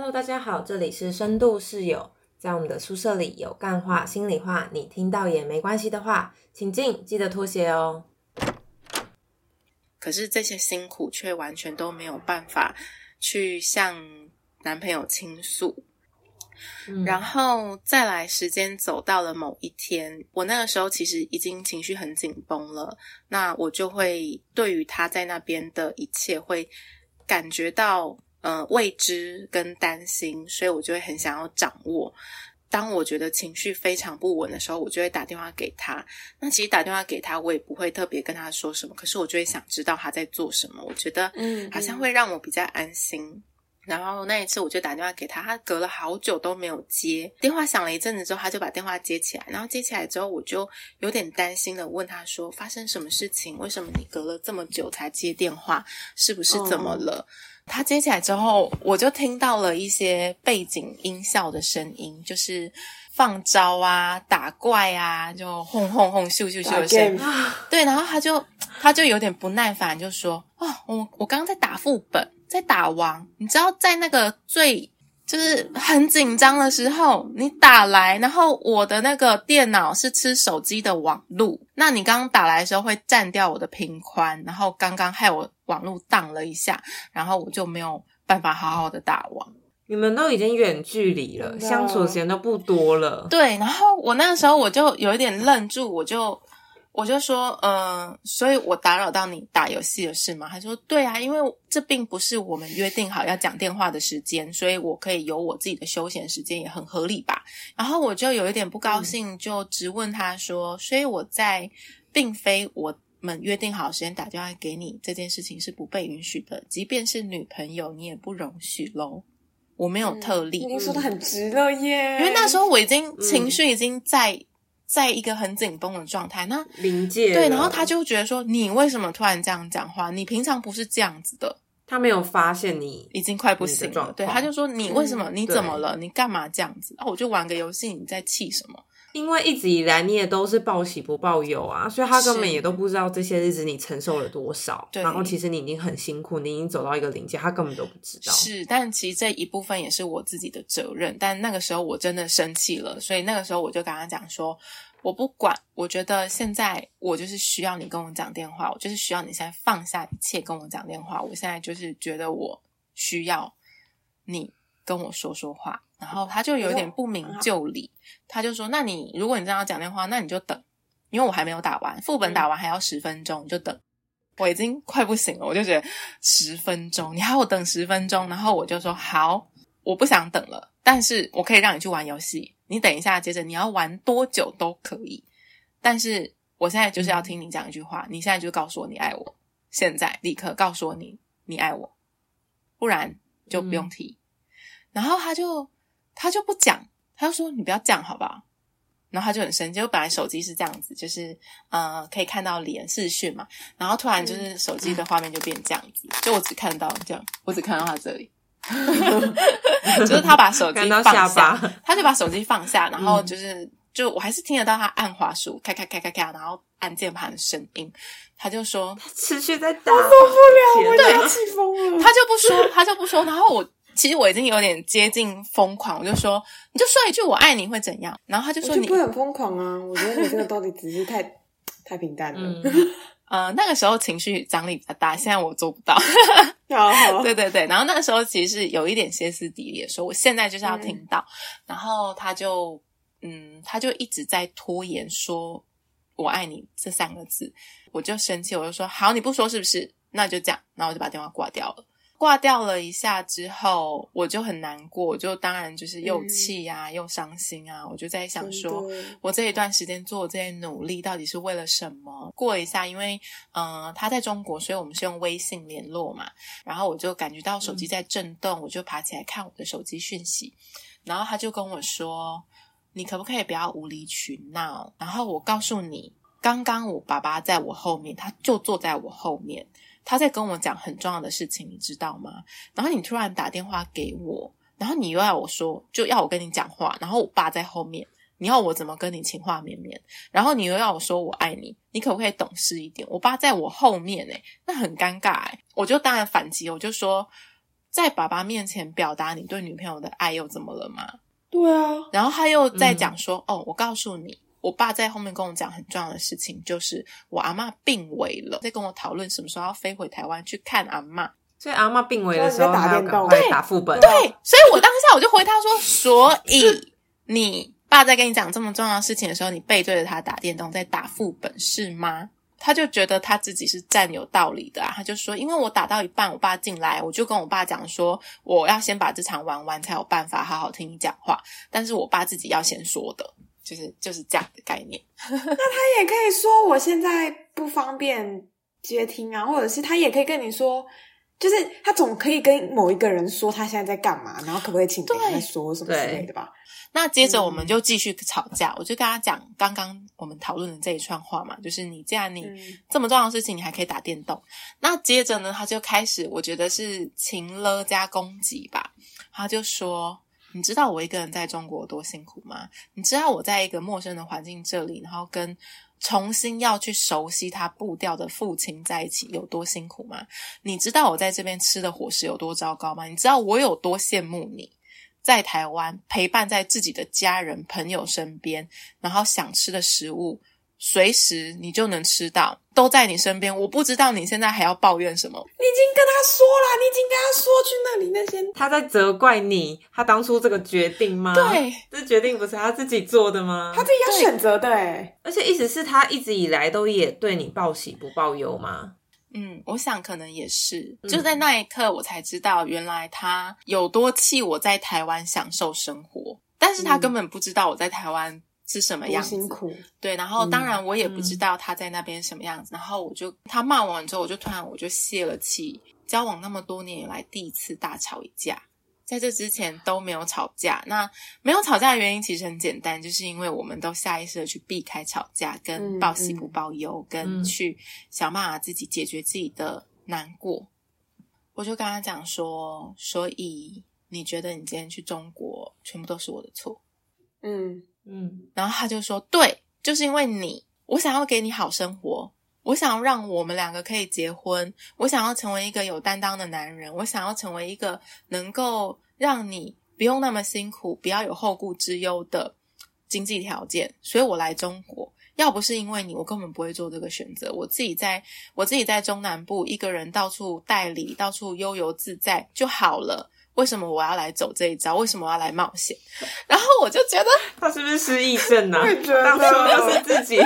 Hello，大家好，这里是深度室友，在我们的宿舍里有干话、心里话，你听到也没关系的话，请进，记得脱鞋哦。可是这些辛苦却完全都没有办法去向男朋友倾诉。然后再来，时间走到了某一天，我那个时候其实已经情绪很紧绷了，那我就会对于他在那边的一切会感觉到呃未知跟担心，所以我就会很想要掌握。当我觉得情绪非常不稳的时候，我就会打电话给他。那其实打电话给他，我也不会特别跟他说什么，可是我就会想知道他在做什么。我觉得嗯，好像会让我比较安心。然后那一次我就打电话给他，他隔了好久都没有接电话，响了一阵子之后，他就把电话接起来。然后接起来之后，我就有点担心的问他说：“发生什么事情？为什么你隔了这么久才接电话？是不是怎么了？”他接起来之后，我就听到了一些背景音效的声音，就是放招啊、打怪啊，就轰轰轰、咻咻咻的声音。对，然后他就他就有点不耐烦，就说：“哦，我我刚刚在打副本。”在打王，你知道在那个最就是很紧张的时候，你打来，然后我的那个电脑是吃手机的网路，那你刚刚打来的时候会占掉我的频宽，然后刚刚害我网路荡了一下，然后我就没有办法好好的打网。你们都已经远距离了，相处时间都不多了。对，然后我那个时候我就有一点愣住，我就。我就说，嗯，所以我打扰到你打游戏的事吗？他说，对啊，因为这并不是我们约定好要讲电话的时间，所以我可以有我自己的休闲时间，也很合理吧。然后我就有一点不高兴，就直问他说，所以我在并非我们约定好时间打电话给你这件事情是不被允许的，即便是女朋友，你也不容许喽。我没有特例，你说的很直了耶，因为那时候我已经情绪已经在。在一个很紧绷的状态，那临界对，然后他就觉得说：“你为什么突然这样讲话？你平常不是这样子的。”他没有发现你已经快不行了，对，他就说：“你为什么？你怎么了？你干嘛这样子？”啊，我就玩个游戏，你在气什么？因为一直以来你也都是报喜不报忧啊，所以他根本也都不知道这些日子你承受了多少。然后其实你已经很辛苦，你已经走到一个临界，他根本都不知道。是，但其实这一部分也是我自己的责任。但那个时候我真的生气了，所以那个时候我就跟他讲说：“我不管，我觉得现在我就是需要你跟我讲电话，我就是需要你现在放下一切跟我讲电话。我现在就是觉得我需要你跟我说说话。”然后他就有点不明就里，他就说：“那你如果你这样讲电话，那你就等，因为我还没有打完副本，打完还要十分钟，你就等。我已经快不行了，我就觉得十分钟，你还要我等十分钟。然后我就说好，我不想等了，但是我可以让你去玩游戏，你等一下，接着你要玩多久都可以。但是我现在就是要听你讲一句话，你现在就告诉我你爱我，现在立刻告诉我你你爱我，不然就不用提。然后他就。”他就不讲，他就说你不要这样，好不好？然后他就很生气，我本来手机是这样子，就是呃可以看到脸视讯嘛，然后突然就是手机的画面就变这样子，就我只看到这样，我只看到他这里，就是他把手机放下，他就把手机放下，然后就是就我还是听得到他按滑鼠，咔咔咔咔咔，然后按键盘的声音，他就说他持续在打，受不了，我要气疯了，他就不说，他就不说，然后我。其实我已经有点接近疯狂，我就说，你就说一句“我爱你”会怎样？然后他就说：“你不很疯狂啊！”我觉得你这个到底只是太 太平淡了。呃，那个时候情绪张力比较大，现在我做不到。好 好，对对对。然后那个时候其实是有一点歇斯底里，说我现在就是要听到。然后他就嗯，他就一直在拖延说“我爱你”这三个字，我就生气，我就说：“好，你不说是不是？那就这样。”然后我就把电话挂掉了。挂掉了一下之后，我就很难过，就当然就是又气啊，又伤心啊。我就在想说，我这一段时间做这些努力到底是为了什么？过一下，因为嗯，他在中国，所以我们是用微信联络嘛。然后我就感觉到手机在震动，我就爬起来看我的手机讯息，然后他就跟我说：“你可不可以不要无理取闹？”然后我告诉你，刚刚我爸爸在我后面，他就坐在我后面。他在跟我讲很重要的事情，你知道吗？然后你突然打电话给我，然后你又要我说，就要我跟你讲话，然后我爸在后面，你要我怎么跟你情话绵绵？然后你又要我说我爱你，你可不可以懂事一点？我爸在我后面，诶那很尴尬，诶我就当然反击，我就说，在爸爸面前表达你对女朋友的爱又怎么了吗？对啊，然后他又在讲说：“哦，我告诉你，我爸在后面跟我讲很重要的事情，就是我阿妈病危了，在跟我讨论什么时候要飞回台湾去看阿妈。所以阿妈病危的时候，打要电动赶快打副本。对，所以我当下我就回他说：所以你爸在跟你讲这么重要的事情的时候，你背对着他打电动，在打副本是吗？他就觉得他自己是占有道理的啊，他就说：因为我打到一半，我爸进来，我就跟我爸讲说，我要先把这场玩完，才有办法好好听你讲话。但是我爸自己要先说的，就是就是这样的概念。那他也可以说我现在不方便接听啊，或者是他也可以跟你说，就是他总可以跟某一个人说他现在在干嘛，然后可不可以请等一下再说什么之类的吧？那接着我们就继续吵架，我就跟他讲刚刚我们讨论的这一串话嘛，就是你既然你这么重要的事情，你还可以打电动。那接着呢，他就开始我觉得是情了加攻击吧，他就说：“你知道我一个人在中国多辛苦吗？你知道我在一个陌生的环境这里，然后跟重新要去熟悉他步调的父亲在一起有多辛苦吗？你知道我在这边吃的伙食有多糟糕吗？你知道我有多羡慕你？”在台湾陪伴在自己的家人朋友身边，然后想吃的食物随时你就能吃到，都在你身边。我不知道你现在还要抱怨什么？你已经跟他说了，你已经跟他说去那里那些，他在责怪你，他当初这个决定吗？对，这决定不是他自己做的吗？他自己要选择的哎。而且意思是他一直以来都也对你报喜不报忧吗？嗯，我想可能也是，就在那一刻，我才知道原来他有多气我在台湾享受生活，但是他根本不知道我在台湾是什么样子。辛苦。对，然后当然我也不知道他在那边什么样子，然后我就他骂完之后，我就突然我就泄了气。交往那么多年以来，第一次大吵一架。在这之前都没有吵架，那没有吵架的原因其实很简单，就是因为我们都下意识的去避开吵架，跟报喜不报忧，跟去想办法自己解决自己的难过。我就跟他讲说，所以你觉得你今天去中国全部都是我的错？嗯嗯，然后他就说，对，就是因为你，我想要给你好生活。我想要让我们两个可以结婚，我想要成为一个有担当的男人，我想要成为一个能够让你不用那么辛苦、不要有后顾之忧的经济条件，所以我来中国。要不是因为你，我根本不会做这个选择。我自己在我自己在中南部一个人到处代理，到处悠游自在就好了。为什么我要来走这一招？为什么我要来冒险？然后我就觉得他是不是失忆症 呢？当初就是自己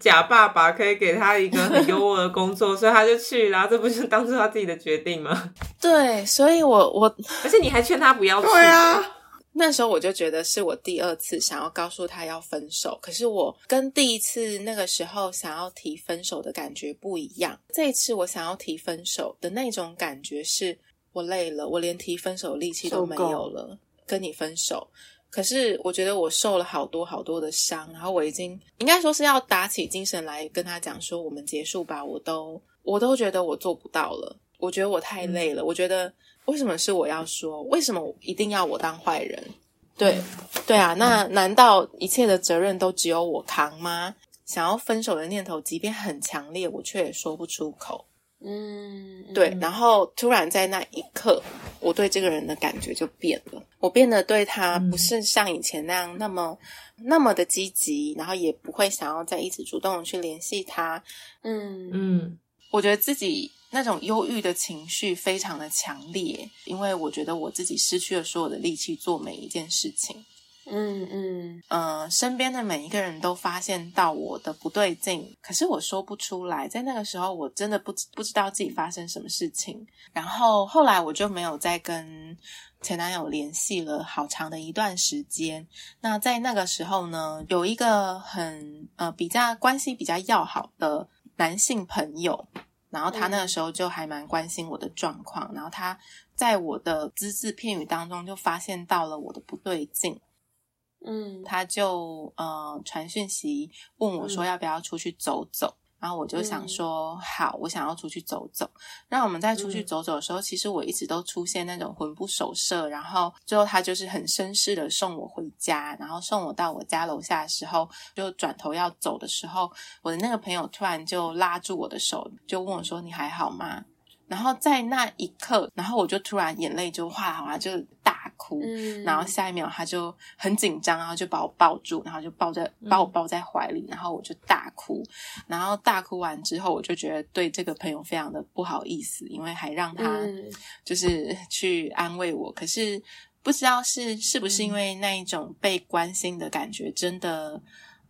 假爸爸可以给他一个很优渥的工作，所以他就去，然后这不是当初他自己的决定吗？对，所以我我，而且你还劝他不要去啊。那时候我就觉得是我第二次想要告诉他要分手，可是我跟第一次那个时候想要提分手的感觉不一样。这一次我想要提分手的那种感觉是。我累了，我连提分手力气都没有了。跟你分手，可是我觉得我受了好多好多的伤，然后我已经应该说是要打起精神来跟他讲说我们结束吧。我都我都觉得我做不到了，我觉得我太累了。我觉得为什么是我要说？为什么一定要我当坏人？对对啊，那难道一切的责任都只有我扛吗？想要分手的念头，即便很强烈，我却也说不出口。嗯，对，然后突然在那一刻，我对这个人的感觉就变了，我变得对他不是像以前那样那么那么的积极，然后也不会想要再一直主动去联系他。嗯嗯，我觉得自己那种忧郁的情绪非常的强烈，因为我觉得我自己失去了所有的力气做每一件事情。嗯嗯呃，身边的每一个人都发现到我的不对劲，可是我说不出来。在那个时候，我真的不不知道自己发生什么事情。然后后来我就没有再跟前男友联系了好长的一段时间。那在那个时候呢，有一个很呃比较关系比较要好的男性朋友，然后他那个时候就还蛮关心我的状况，然后他在我的只字片语当中就发现到了我的不对劲。嗯，他就呃传讯息问我说要不要出去走走，然后我就想说好，我想要出去走走。那我们在出去走走的时候，其实我一直都出现那种魂不守舍，然后最后他就是很绅士的送我回家，然后送我到我家楼下的时候，就转头要走的时候，我的那个朋友突然就拉住我的手，就问我说你还好吗？然后在那一刻，然后我就突然眼泪就哗哗就大哭，然后下一秒他就很紧张，然后就把我抱住，然后就抱在把我抱在怀里，然后我就大哭，然后大哭完之后，我就觉得对这个朋友非常的不好意思，因为还让他就是 去安慰我，可是不知道是是不是因为那一种被关心的感觉真的。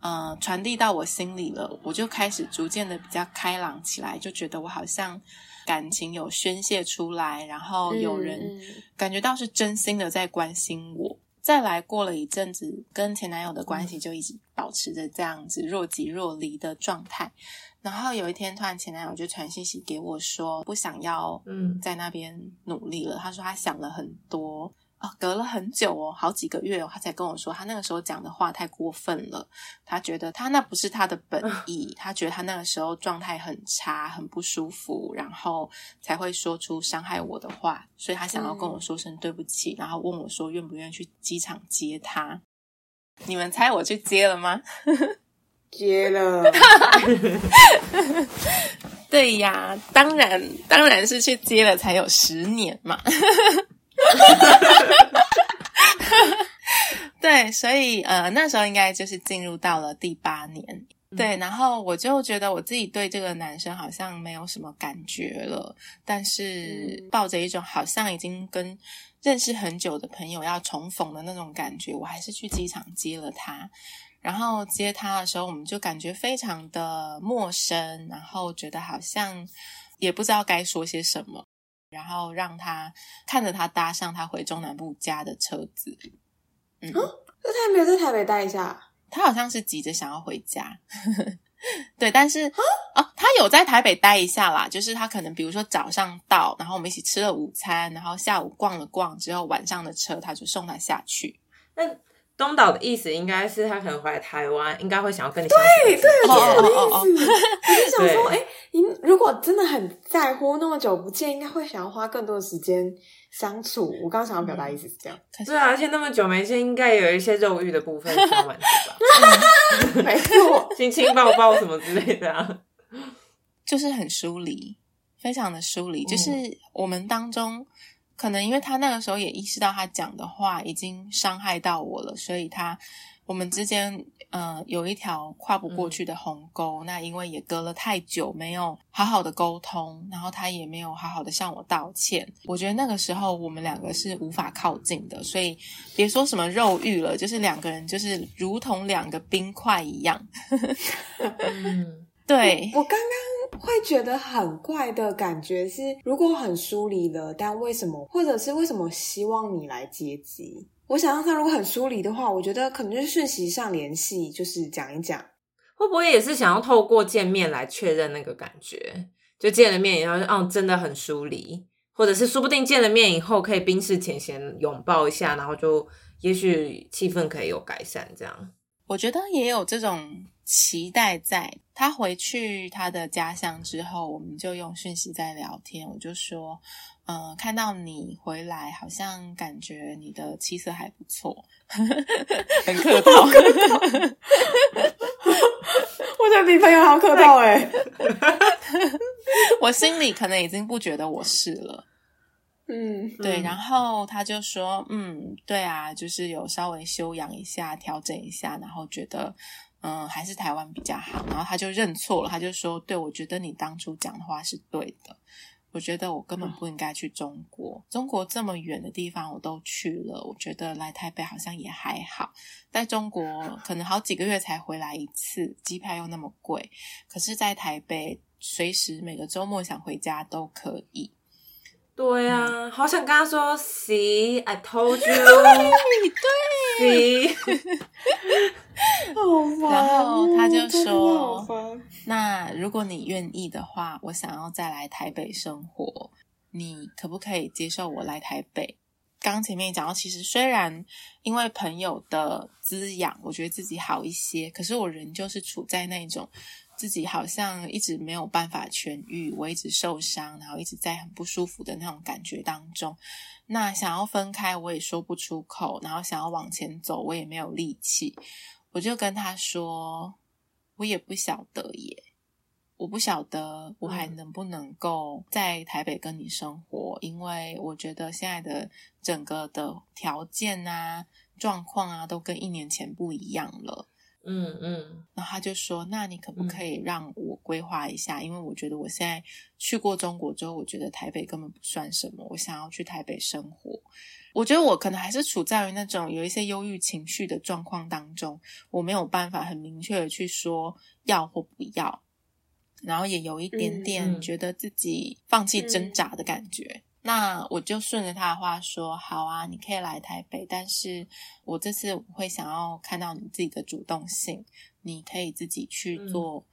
呃，传递到我心里了，我就开始逐渐的比较开朗起来，就觉得我好像感情有宣泄出来，然后有人感觉到是真心的在关心我。再来过了一阵子，跟前男友的关系就一直保持着这样子若即若离的状态。然后有一天，突然前男友就传信息给我说，不想要嗯在那边努力了。他说他想了很多。啊，隔了很久哦，好几个月哦，他才跟我说，他那个时候讲的话太过分了。他觉得他那不是他的本意，他觉得他那个时候状态很差，很不舒服，然后才会说出伤害我的话。所以他想要跟我说声对不起，然后问我说愿不愿意去机场接他。你们猜我去接了吗？接了。对呀，当然，当然是去接了，才有十年嘛。对，所以呃，那时候应该就是进入到了第八年。对，然后我就觉得我自己对这个男生好像没有什么感觉了，但是抱着一种好像已经跟认识很久的朋友要重逢的那种感觉，我还是去机场接了他。然后接他的时候，我们就感觉非常的陌生，然后觉得好像也不知道该说些什么。然后让他看着他搭上他回中南部家的车子。嗯，那他没有在台北待一下？他好像是急着想要回家。对，但是啊，他有在台北待一下啦。就是他可能比如说早上到，然后我们一起吃了午餐，然后下午逛了逛之后，晚上的车他就送他下去。那东岛的意思应该是他可能回来台湾，应该会想要跟你相处。对对，是我的意思。我就想说，哎，您如果真的很在乎，那么久不见，应该会想要花更多的时间相处。我刚刚想要表达意思是这样。对啊，而且那么久没见，应该有一些肉欲的部分需要满足吧？没错，亲亲抱抱什么之类的啊，就是很疏离，非常的疏离，就是我们当中。可能因为他那个时候也意识到他讲的话已经伤害到我了，所以他我们之间呃有一条跨不过去的鸿沟。那因为也隔了太久没有好好的沟通，然后他也没有好好的向我道歉。我觉得那个时候我们两个是无法靠近的，所以别说什么肉欲了，就是两个人就是如同两个冰块一样。嗯，对我刚刚。会觉得很怪的感觉是，如果很疏离了，但为什么，或者是为什么希望你来接机？我想让他如果很疏离的话，我觉得可能就是讯息上联系，就是讲一讲，会不会也是想要透过见面来确认那个感觉？就见了面以后，哦，真的很疏离，或者是说不定见了面以后可以冰释前嫌，拥抱一下，然后就也许气氛可以有改善，这样。我觉得也有这种期待，在他回去他的家乡之后，我们就用讯息在聊天。我就说，嗯，看到你回来，好像感觉你的气色还不错，很客套。我觉得你朋友好客套哎，我心里可能已经不觉得我是了。嗯，对，然后他就说，嗯，对啊，就是有稍微修养一下，调整一下，然后觉得，嗯，还是台湾比较好，然后他就认错了，他就说，对，我觉得你当初讲的话是对的，我觉得我根本不应该去中国，中国这么远的地方我都去了，我觉得来台北好像也还好，在中国可能好几个月才回来一次，机票又那么贵，可是，在台北随时每个周末想回家都可以。对啊，好想跟他说，See, I told you，对，然后他就说，那如果你愿意的话，我想要再来台北生活，你可不可以接受我来台北？刚前面讲到，其实虽然因为朋友的滋养，我觉得自己好一些，可是我仍就是处在那种。自己好像一直没有办法痊愈，我一直受伤，然后一直在很不舒服的那种感觉当中。那想要分开，我也说不出口；然后想要往前走，我也没有力气。我就跟他说：“我也不晓得耶。”我不晓得我还能不能够在台北跟你生活，因为我觉得现在的整个的条件啊、状况啊，都跟一年前不一样了。嗯嗯，然后他就说：“那你可不可以让我规划一下？因为我觉得我现在去过中国之后，我觉得台北根本不算什么。我想要去台北生活。我觉得我可能还是处在于那种有一些忧郁情绪的状况当中，我没有办法很明确的去说要或不要，然后也有一点点觉得自己放弃挣扎的感觉。”那我就顺着他的话说，好啊，你可以来台北，但是我这次会想要看到你自己的主动性，你可以自己去做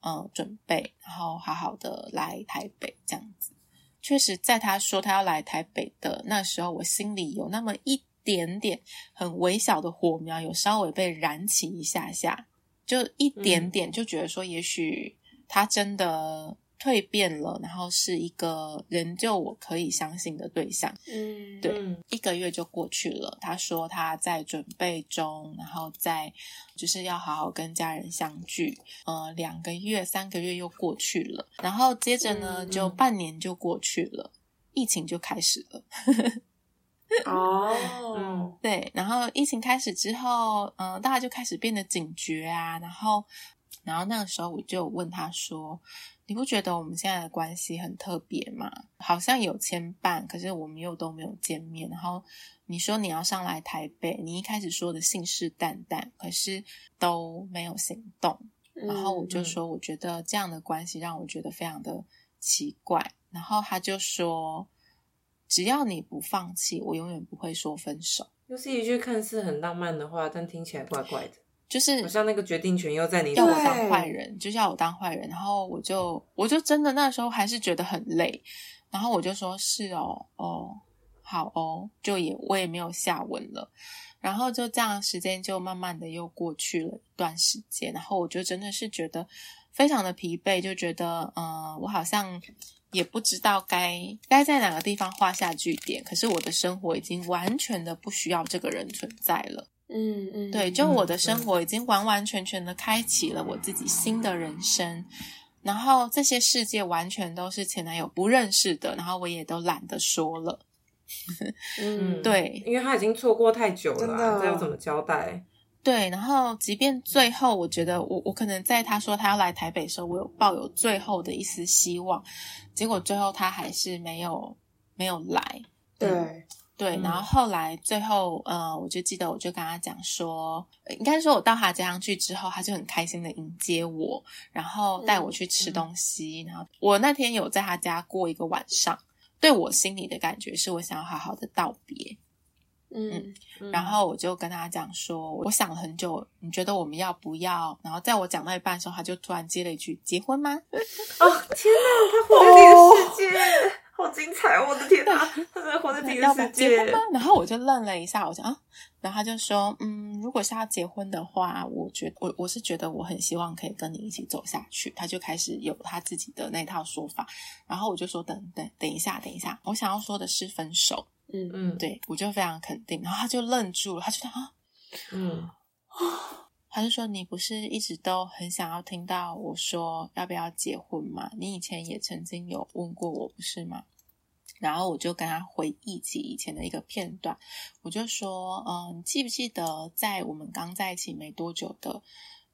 呃准备，然后好好的来台北这样子。确实，在他说他要来台北的那时候，我心里有那么一点点很微小的火苗，有稍微被燃起一下下，就一点点，就觉得说，也许他真的。蜕变了，然后是一个仍旧我可以相信的对象。嗯，对，一个月就过去了。他说他在准备中，然后在就是要好好跟家人相聚。呃，两个月、三个月又过去了，然后接着呢，就半年就过去了，疫情就开始了。哦，对，然后疫情开始之后，嗯，大家就开始变得警觉啊，然后，然后那个时候我就问他说。你不觉得我们现在的关系很特别吗？好像有牵绊，可是我们又都没有见面。然后你说你要上来台北，你一开始说的信誓旦旦，可是都没有行动。然后我就说，我觉得这样的关系让我觉得非常的奇怪。然后他就说，只要你不放弃，我永远不会说分手。又是一句看似很浪漫的话，但听起来怪怪的。就是好像那个决定权又在你要我当坏人，就是要我当坏人，然后我就我就真的那时候还是觉得很累，然后我就说是哦哦好哦，就也我也没有下文了，然后就这样时间就慢慢的又过去了一段时间，然后我就真的是觉得非常的疲惫，就觉得嗯我好像也不知道该该在哪个地方画下句点，可是我的生活已经完全的不需要这个人存在了。嗯嗯，对，就我的生活已经完完全全的开启了我自己新的人生，然后这些世界完全都是前男友不认识的，然后我也都懒得说了。嗯，对，因为他已经错过太久了，这要怎么交代？对，然后即便最后，我觉得我我可能在他说他要来台北的时候，我有抱有最后的一丝希望，结果最后他还是没有没有来。对。对，然后后来最后，呃，我就记得，我就跟他讲说，应该说我到他家上去之后，他就很开心的迎接我，然后带我去吃东西。然后我那天有在他家过一个晚上，对我心里的感觉是我想要好好的道别。嗯，然后我就跟他讲说，我想了很久，你觉得我们要不要？然后在我讲到一半的时候，他就突然接了一句：“结婚吗？” 哦，天哪，他活在这个世界。好精彩！我的天哪，他真的活在 第一个世界。然后我就愣了一下，我想啊，然后他就说，嗯，如果是要结婚的话，我觉我我是觉得我很希望可以跟你一起走下去。他就开始有他自己的那套说法。然后我就说，等等等一下，等一下，我想要说的是分手。嗯嗯，对我就非常肯定。然后他就愣住了，他觉得啊，嗯啊。他就说：“你不是一直都很想要听到我说要不要结婚吗？你以前也曾经有问过我，不是吗？”然后我就跟他回忆起以前的一个片段，我就说：“嗯，你记不记得在我们刚在一起没多久的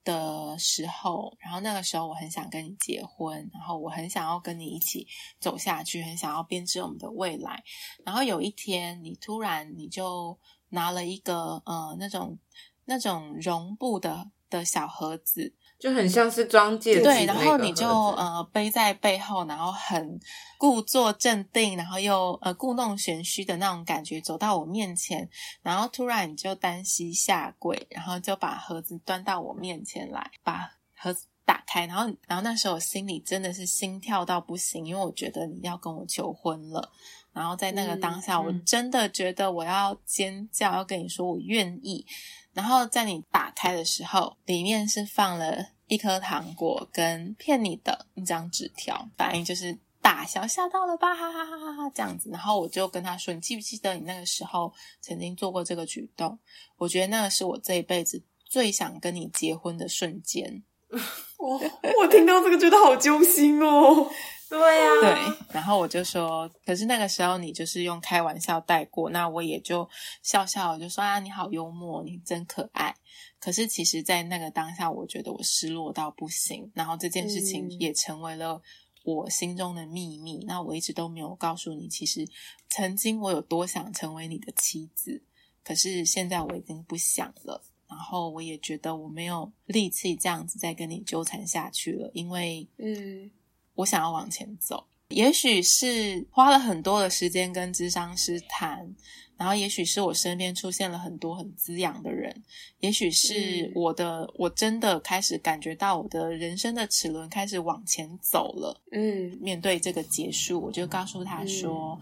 的时候？然后那个时候我很想跟你结婚，然后我很想要跟你一起走下去，很想要编织我们的未来。然后有一天，你突然你就拿了一个呃那种。”那种绒布的的小盒子，就很像是装戒指。对，然后你就呃背在背后，然后很故作镇定，然后又呃故弄玄虚的那种感觉，走到我面前，然后突然你就单膝下跪，然后就把盒子端到我面前来，把盒子打开，然后然后那时候我心里真的是心跳到不行，因为我觉得你要跟我求婚了。然后在那个当下，我真的觉得我要尖叫，要跟你说我愿意。然后在你打开的时候，里面是放了一颗糖果跟骗你的一张纸条，反应就是大笑，吓到了吧，哈哈哈哈哈这样子。然后我就跟他说：“你记不记得你那个时候曾经做过这个举动？我觉得那个是我这一辈子最想跟你结婚的瞬间。”我我听到这个觉得好揪心哦。对呀，对。然后我就说，可是那个时候你就是用开玩笑带过，那我也就笑笑，就说啊，你好幽默，你真可爱。可是其实，在那个当下，我觉得我失落到不行，然后这件事情也成为了我心中的秘密。那我一直都没有告诉你，其实曾经我有多想成为你的妻子，可是现在我已经不想了。然后我也觉得我没有力气这样子再跟你纠缠下去了，因为嗯。我想要往前走，也许是花了很多的时间跟智商师谈，然后也许是我身边出现了很多很滋养的人，也许是我的我真的开始感觉到我的人生的齿轮开始往前走了。嗯，面对这个结束，我就告诉他说：“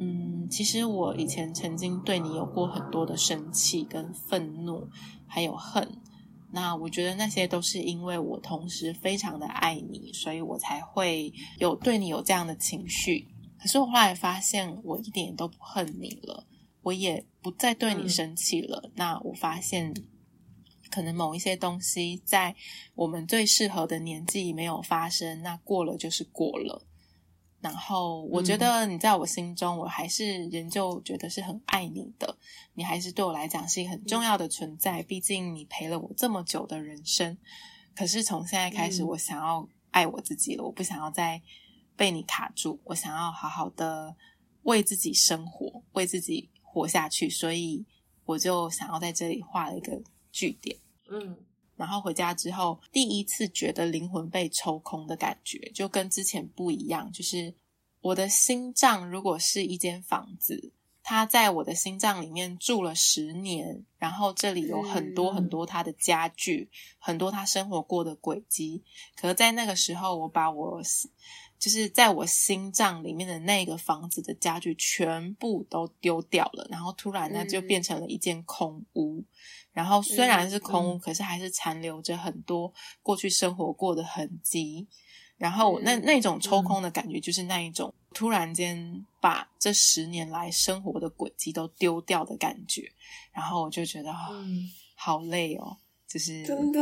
嗯，其实我以前曾经对你有过很多的生气、跟愤怒，还有恨。”那我觉得那些都是因为我同时非常的爱你，所以我才会有对你有这样的情绪。可是我后来发现，我一点都不恨你了，我也不再对你生气了。那我发现，可能某一些东西在我们最适合的年纪没有发生，那过了就是过了。然后我觉得你在我心中，我还是仍旧觉得是很爱你的。你还是对我来讲是一个很重要的存在，毕竟你陪了我这么久的人生。可是从现在开始，我想要爱我自己了，我不想要再被你卡住，我想要好好的为自己生活，为自己活下去。所以我就想要在这里画了一个句点。嗯。然后回家之后，第一次觉得灵魂被抽空的感觉，就跟之前不一样。就是我的心脏如果是一间房子，它在我的心脏里面住了十年，然后这里有很多很多他的家具，很多他生活过的轨迹。可是，在那个时候，我把我就是在我心脏里面的那个房子的家具全部都丢掉了，然后突然呢，就变成了一间空屋。然后虽然是空屋，可是还是残留着很多过去生活过的痕迹。然后那那种抽空的感觉，就是那一种突然间把这十年来生活的轨迹都丢掉的感觉。然后我就觉得好累哦，就是真的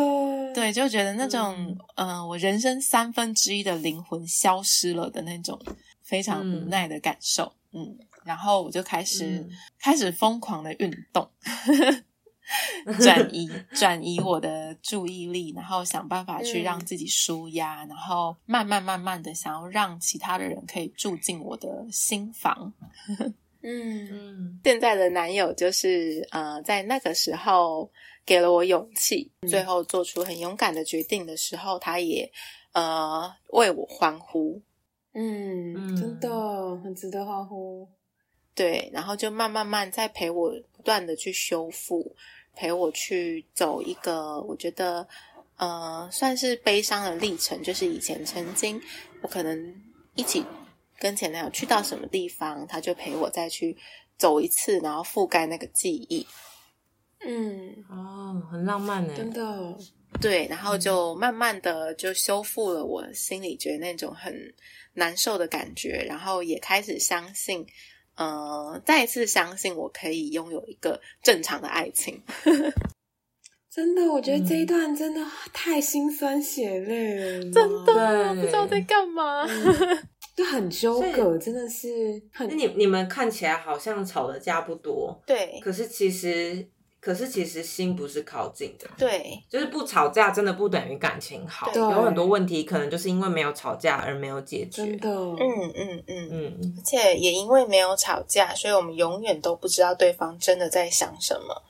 对，就觉得那种嗯，我人生三分之一的灵魂消失了的那种非常无奈的感受。嗯，然后我就开始开始疯狂的运动。转移 转移我的注意力，然后想办法去让自己舒压，然后慢慢慢慢的想要让其他的人可以住进我的心房。嗯嗯，现在的男友就是呃，在那个时候给了我勇气，最后做出很勇敢的决定的时候，他也呃为我欢呼。嗯，真的很值得欢呼。对，然后就慢慢慢在陪我不断的去修复。陪我去走一个，我觉得，呃，算是悲伤的历程。就是以前曾经，我可能一起跟前男友去到什么地方，他就陪我再去走一次，然后覆盖那个记忆。嗯，哦，很浪漫呢，真的。对，然后就慢慢的就修复了我心里觉得那种很难受的感觉，然后也开始相信。呃，再次相信我可以拥有一个正常的爱情。真的，我觉得这一段真的太心酸血泪了，真的不知道在干嘛，就很纠葛，真的是。很。你你们看起来好像吵的架不多，对，可是其实。可是其实心不是靠近的，对，就是不吵架真的不等于感情好，有很多问题可能就是因为没有吵架而没有解决。真的，嗯嗯嗯嗯，而且也因为没有吵架，所以我们永远都不知道对方真的在想什么。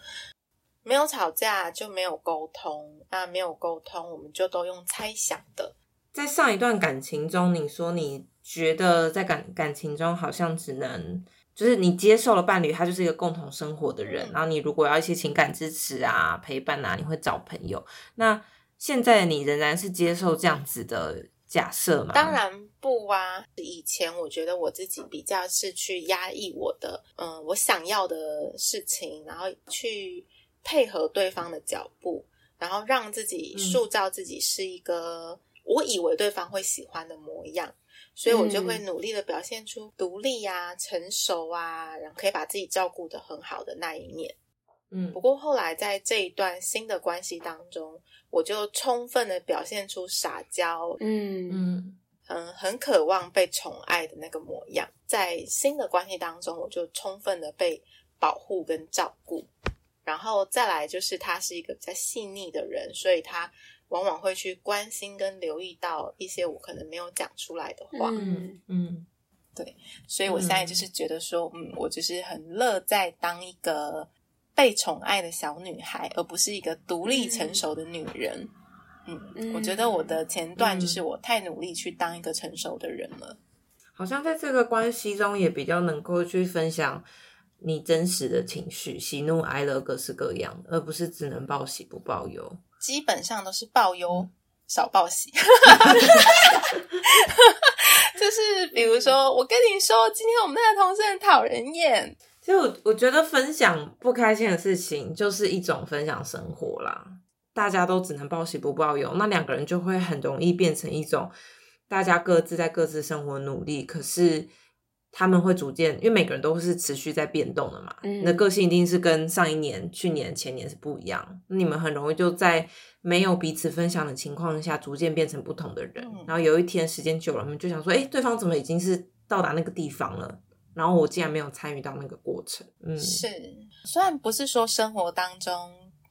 没有吵架就没有沟通，那没有沟通，我们就都用猜想的。在上一段感情中，你说你觉得在感感情中好像只能。就是你接受了伴侣，他就是一个共同生活的人。然后你如果要一些情感支持啊、陪伴啊，你会找朋友。那现在你仍然是接受这样子的假设吗？当然不啊！以前我觉得我自己比较是去压抑我的，嗯，我想要的事情，然后去配合对方的脚步，然后让自己塑造自己是一个我以为对方会喜欢的模样。所以我就会努力的表现出独立呀、成熟啊，然后可以把自己照顾的很好的那一面。嗯，不过后来在这一段新的关系当中，我就充分的表现出撒娇，嗯嗯嗯，很渴望被宠爱的那个模样。在新的关系当中，我就充分的被保护跟照顾。然后再来就是他是一个比较细腻的人，所以他往往会去关心跟留意到一些我可能没有讲出来的话。嗯嗯，对，所以我现在就是觉得说，嗯，我就是很乐在当一个。被宠爱的小女孩，而不是一个独立成熟的女人。嗯，我觉得我的前段就是我太努力去当一个成熟的人了。好像在这个关系中，也比较能够去分享你真实的情绪，喜怒哀乐各式各样，而不是只能报喜不报忧。基本上都是报忧，少报喜。就是比如说，我跟你说，今天我们那个同事很讨人厌。其实我我觉得分享不开心的事情就是一种分享生活啦，大家都只能报喜不报忧，那两个人就会很容易变成一种大家各自在各自生活努力，可是他们会逐渐，因为每个人都是持续在变动的嘛，你的个性一定是跟上一年、去年、前年是不一样，你们很容易就在没有彼此分享的情况下，逐渐变成不同的人，然后有一天时间久了，我们就想说，哎，对方怎么已经是到达那个地方了？然后我竟然没有参与到那个过程，嗯，是，虽然不是说生活当中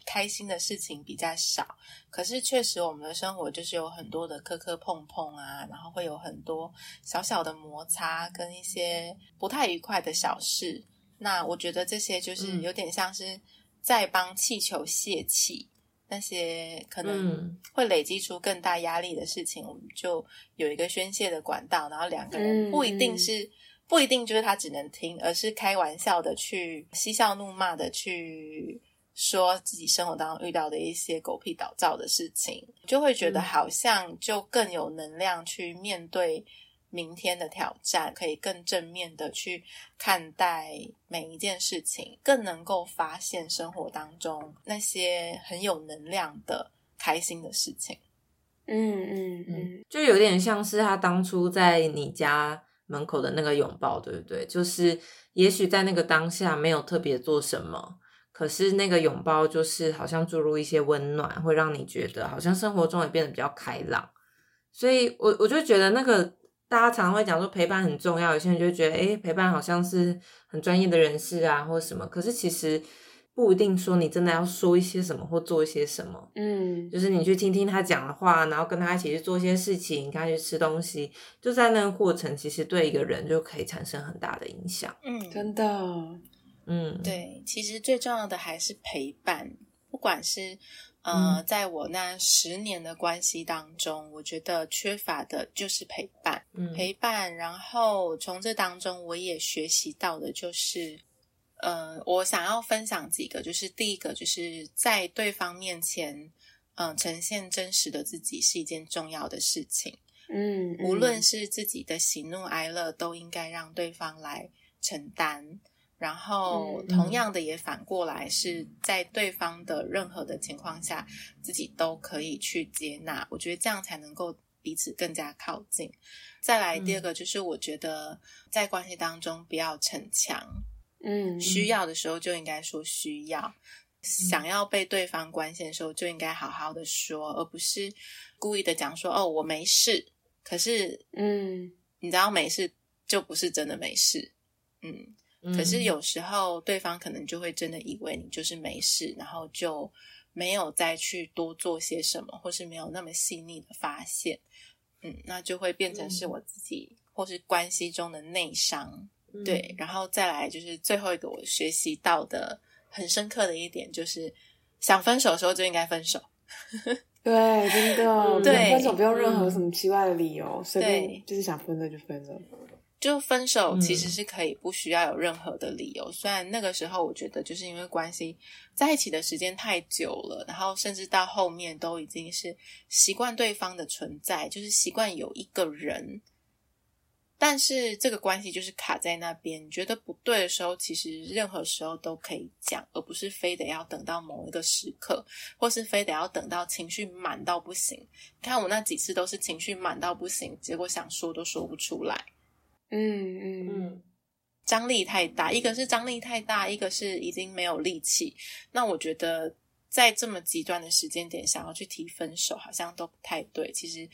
开心的事情比较少，可是确实我们的生活就是有很多的磕磕碰碰啊，然后会有很多小小的摩擦跟一些不太愉快的小事。那我觉得这些就是有点像是在帮气球泄气，那些可能会累积出更大压力的事情，我们就有一个宣泄的管道，然后两个人不一定是。不一定就是他只能听，而是开玩笑的去嬉笑怒骂的去说自己生活当中遇到的一些狗屁倒灶的事情，就会觉得好像就更有能量去面对明天的挑战，可以更正面的去看待每一件事情，更能够发现生活当中那些很有能量的开心的事情。嗯嗯嗯，就有点像是他当初在你家。门口的那个拥抱，对不对？就是也许在那个当下没有特别做什么，可是那个拥抱就是好像注入一些温暖，会让你觉得好像生活中也变得比较开朗。所以，我我就觉得那个大家常常会讲说陪伴很重要，有些人就觉得诶陪伴好像是很专业的人士啊，或者什么。可是其实。不一定说你真的要说一些什么或做一些什么，嗯，就是你去听听他讲的话，然后跟他一起去做一些事情，跟他去吃东西，就在那个过程，其实对一个人就可以产生很大的影响。嗯，真的，嗯，对，其实最重要的还是陪伴。不管是呃，在我那十年的关系当中，我觉得缺乏的就是陪伴，陪伴。然后从这当中，我也学习到的就是。呃，我想要分享几个，就是第一个，就是在对方面前，嗯，呈现真实的自己是一件重要的事情。嗯，无论是自己的喜怒哀乐，都应该让对方来承担。然后，同样的也反过来，是在对方的任何的情况下，自己都可以去接纳。我觉得这样才能够彼此更加靠近。再来，第二个就是我觉得在关系当中不要逞强。嗯，需要的时候就应该说需要，想要被对方关心的时候就应该好好的说，而不是故意的讲说哦我没事，可是嗯，你知道没事就不是真的没事，嗯，可是有时候对方可能就会真的以为你就是没事，然后就没有再去多做些什么，或是没有那么细腻的发现，嗯，那就会变成是我自己或是关系中的内伤。对，然后再来就是最后一个我学习到的很深刻的一点，就是想分手的时候就应该分手。对，真的，对，分手不用任何什么奇怪的理由，随便就是想分了就分了。就分手其实是可以不需要有任何的理由。虽然那个时候我觉得就是因为关系在一起的时间太久了，然后甚至到后面都已经是习惯对方的存在，就是习惯有一个人。但是这个关系就是卡在那边，你觉得不对的时候，其实任何时候都可以讲，而不是非得要等到某一个时刻，或是非得要等到情绪满到不行。看我那几次都是情绪满到不行，结果想说都说不出来。嗯嗯嗯。张力太大，一个是张力太大，一个是已经没有力气。那我觉得在这么极端的时间点，想要去提分手，好像都不太对。其实，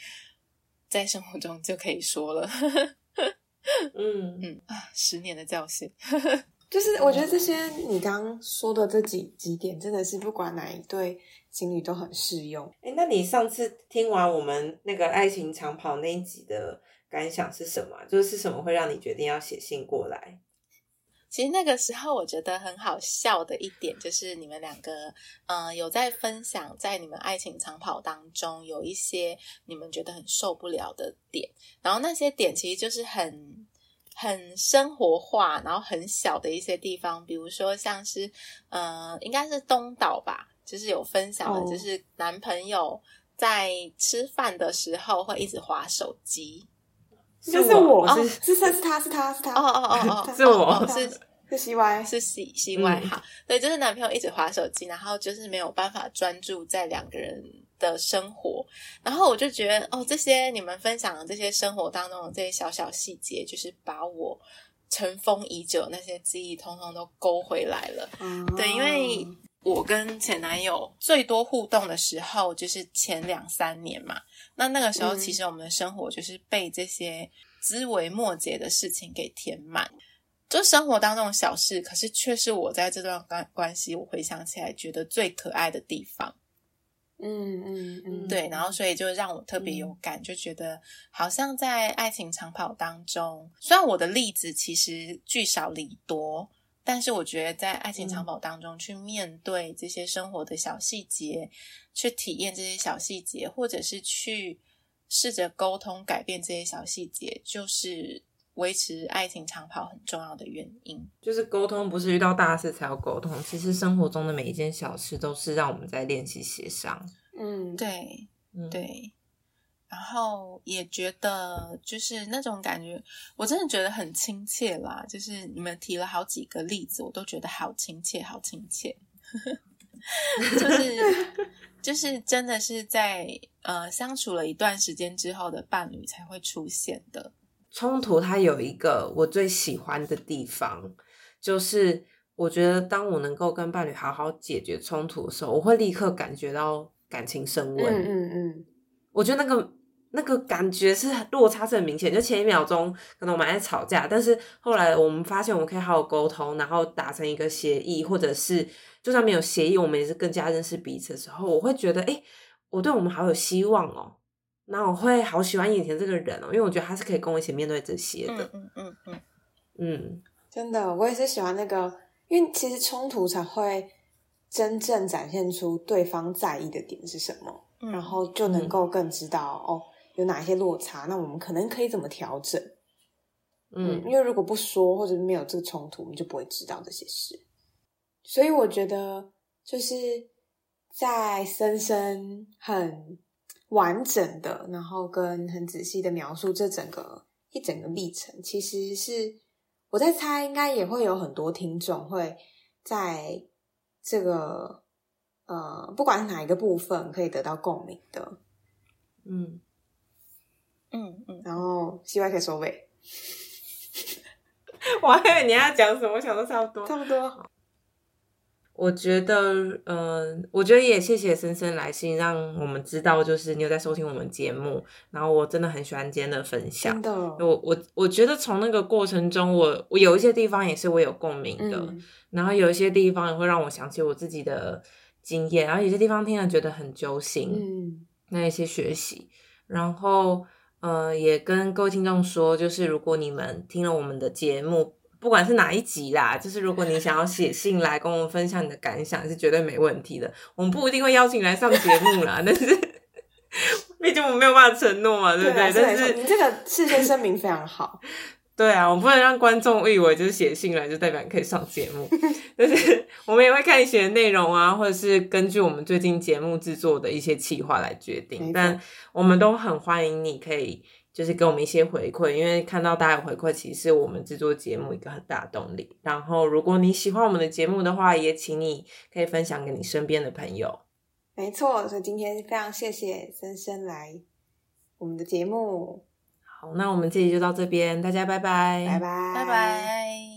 在生活中就可以说了。嗯嗯啊，十年的教训，就是我觉得这些你刚刚说的这几几点，真的是不管哪一对情侣都很适用。哎，那你上次听完我们那个爱情长跑那一集的感想是什么？就是什么会让你决定要写信过来？其实那个时候我觉得很好笑的一点，就是你们两个，嗯，有在分享在你们爱情长跑当中有一些你们觉得很受不了的点，然后那些点其实就是很很生活化，然后很小的一些地方，比如说像是，呃，应该是东岛吧，就是有分享的，就是男朋友在吃饭的时候会一直划手机。就是我，是是是他是他是他。哦哦哦 哦，是我。是 是 C Y 是 C C Y 好，对，就是男朋友一直划手机，然后就是没有办法专注在两个人的生活，然后我就觉得哦，这些你们分享的这些生活当中的这些小小细节，就是把我尘封已久那些记忆，通通都勾回来了。嗯对，因为我跟前男友最多互动的时候，就是前两三年嘛。那那个时候，其实我们的生活就是被这些枝微末节的事情给填满，就生活当中的小事，可是却是我在这段关关系，我回想起来觉得最可爱的地方。嗯嗯嗯，对，然后所以就让我特别有感，就觉得好像在爱情长跑当中，虽然我的例子其实聚少离多。但是我觉得，在爱情长跑当中，去面对这些生活的小细节，去体验这些小细节，或者是去试着沟通改变这些小细节，就是维持爱情长跑很重要的原因。就是沟通不是遇到大事才要沟通，其实生活中的每一件小事都是让我们在练习协商。嗯，对，对。然后也觉得就是那种感觉，我真的觉得很亲切啦。就是你们提了好几个例子，我都觉得好亲切，好亲切。就是就是真的是在呃相处了一段时间之后的伴侣才会出现的冲突。它有一个我最喜欢的地方，就是我觉得当我能够跟伴侣好好解决冲突的时候，我会立刻感觉到感情升温。嗯嗯嗯，我觉得那个。那个感觉是落差是很明显，就前一秒钟可能我们在吵架，但是后来我们发现我们可以好好沟通，然后达成一个协议，或者是就算没有协议，我们也是更加认识彼此的时候，我会觉得，哎，我对我们好有希望哦，那我会好喜欢眼前这个人哦，因为我觉得他是可以跟我一起面对这些的，嗯嗯嗯嗯，真的，我也是喜欢那个，因为其实冲突才会真正展现出对方在意的点是什么，然后就能。够更知道哦。有哪些落差？那我们可能可以怎么调整？嗯，因为如果不说或者没有这个冲突，我们就不会知道这些事。所以我觉得，就是在深深很完整的，然后跟很仔细的描述这整个一整个历程，其实是我在猜，应该也会有很多听众会在这个呃，不管是哪一个部分，可以得到共鸣的。嗯。嗯嗯，然后希望可以收尾。我还以为你要讲什么，我想都差不多，差不多。我觉得，嗯，我觉得也谢谢深深来信，让我们知道，就是你有在收听我们节目。然后我真的很喜欢今天的分享，真的。我我我觉得从那个过程中，我我有一些地方也是我有共鸣的，然后有一些地方也会让我想起我自己的经验，然后有些地方听了觉得很揪心，嗯，那一些学习，然后。呃，也跟各位听众说，就是如果你们听了我们的节目，不管是哪一集啦，就是如果你想要写信来跟我们分享你的感想，是绝对没问题的。我们不一定会邀请你来上节目啦，但是毕竟我们没有办法承诺嘛，对不对？但是你这个事先声明非常好。对啊，我不能让观众以为就是写信来就代表你可以上节目，但是我们也会看你写的内容啊，或者是根据我们最近节目制作的一些企划来决定。但我们都很欢迎你可以就是给我们一些回馈，因为看到大家有回馈，其实是我们制作节目一个很大的动力。然后如果你喜欢我们的节目的话，也请你可以分享给你身边的朋友。没错，所以今天非常谢谢森森来我们的节目。好，那我们这集就到这边，大家拜拜，拜拜，拜拜。